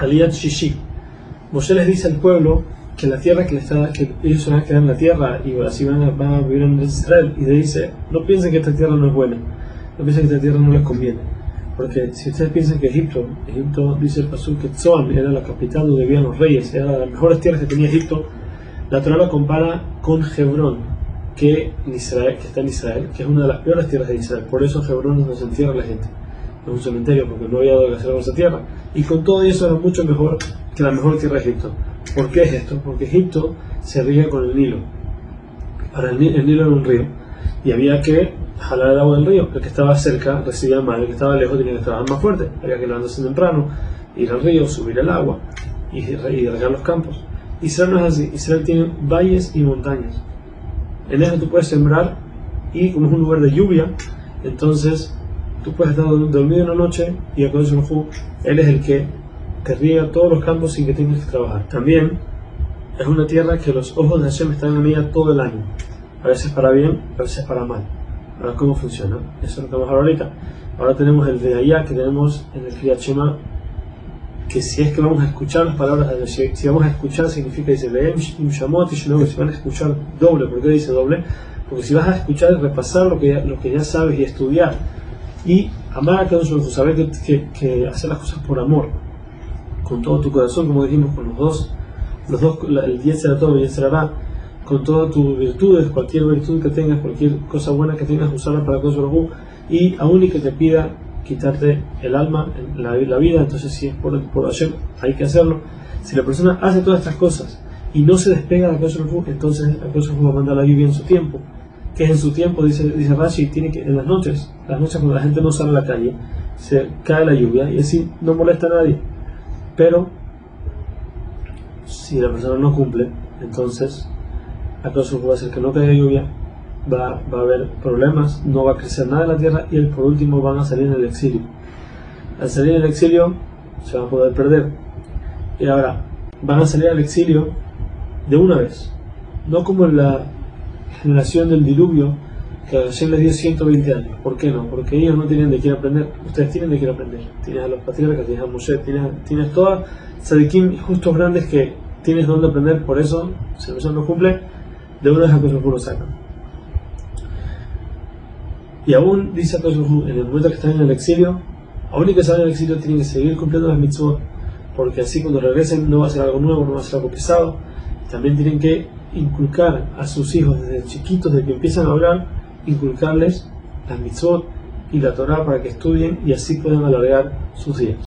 Aliyat Shishi. Moshe les dice al pueblo que la tierra que, le está, que ellos se van a quedar en la tierra y así van a, van a vivir en Israel. Y le dice, no piensen que esta tierra no es buena, no piensen que esta tierra no les conviene. Porque si ustedes piensan que Egipto, Egipto dice el Pasuk que Zoan era la capital donde vivían los reyes, era las mejores tierras que tenía Egipto, la Torah lo compara con Hebrón, que, está en Israel, que es una de las peores tierras de Israel. Por eso Hebrón no se entierra la gente. Es un cementerio porque no había dado que hacer esa tierra. Y con todo eso era mucho mejor que la mejor tierra de Egipto. ¿Por qué es esto? Porque Egipto se riega con el Nilo. Para el, Nilo era un río. Y había que jalar el agua del río. El que estaba cerca recibía más, el que estaba lejos tenía que estar más fuerte. Había que levantarse temprano, ir al río, subir el agua y, regar los campos. Israel no es así. Israel tiene valles y montañas. En eso tú puedes sembrar y como es un lugar de lluvia, entonces tú puedes estar dormido una noche y a Él es el que te riega todos los campos sin que tengas que trabajar. También es una tierra que los ojos de Hashem están en ella todo el año. A veces para bien, a veces para mal. Ahora, ¿cómo funciona? Eso es lo que vamos a ver ahorita. Ahora tenemos el de allá que tenemos en el Kriyat Shema, que si es que vamos a escuchar las palabras de Hashem, si vamos a escuchar significa, dice, Leem Shamot y si van a escuchar doble. ¿Por qué dice doble? Porque si vas a escuchar y repasar lo que, lo que ya sabes y estudiar, y amar a cada uno, saber que, que, que hacer las cosas por amor, con todo tu corazón, como dijimos, con los dos, los dos el será todo el será con todas tus virtudes, cualquier virtud que tengas, cualquier cosa buena que tengas, usarla para cosas y aún y que te pida quitarte el alma, la, la vida, entonces si es por, por Hashem, hay que hacerlo. Si la persona hace todas estas cosas y no se despega de la entonces cosa va a mandar la lluvia en su tiempo. Que es en su tiempo, dice, dice Rashi, tiene que, en las noches, las noches cuando la gente no sale a la calle, se cae la lluvia y así no molesta a nadie. Pero si la persona no cumple, entonces la cosa va a ser que no caiga lluvia, va, va, a haber problemas, no va a crecer nada en la tierra y por último van a salir en el exilio. Al salir en el exilio se van a poder perder. Y ahora, van a salir al exilio de una vez, no como en la generación del diluvio que a les dio 120 años. ¿Por qué no? Porque ellos no tienen de qué aprender. Ustedes tienen de qué aprender. Tienes a los patriarcas, tienes a Moshe, tienes, tienes todas sadikim justos grandes que tienes donde aprender. Por eso, si persona no cumple, de una vez a Kosovo lo sacan. Y aún, dice a en el momento que están en el exilio, aún y que están en el exilio, tienen que seguir cumpliendo las mitzvot. Porque así cuando regresen no va a ser algo nuevo, no va a ser algo pesado. También tienen que inculcar a sus hijos desde chiquitos, desde que empiezan a hablar, inculcarles la mitzvot y la Torah para que estudien y así puedan alargar sus días.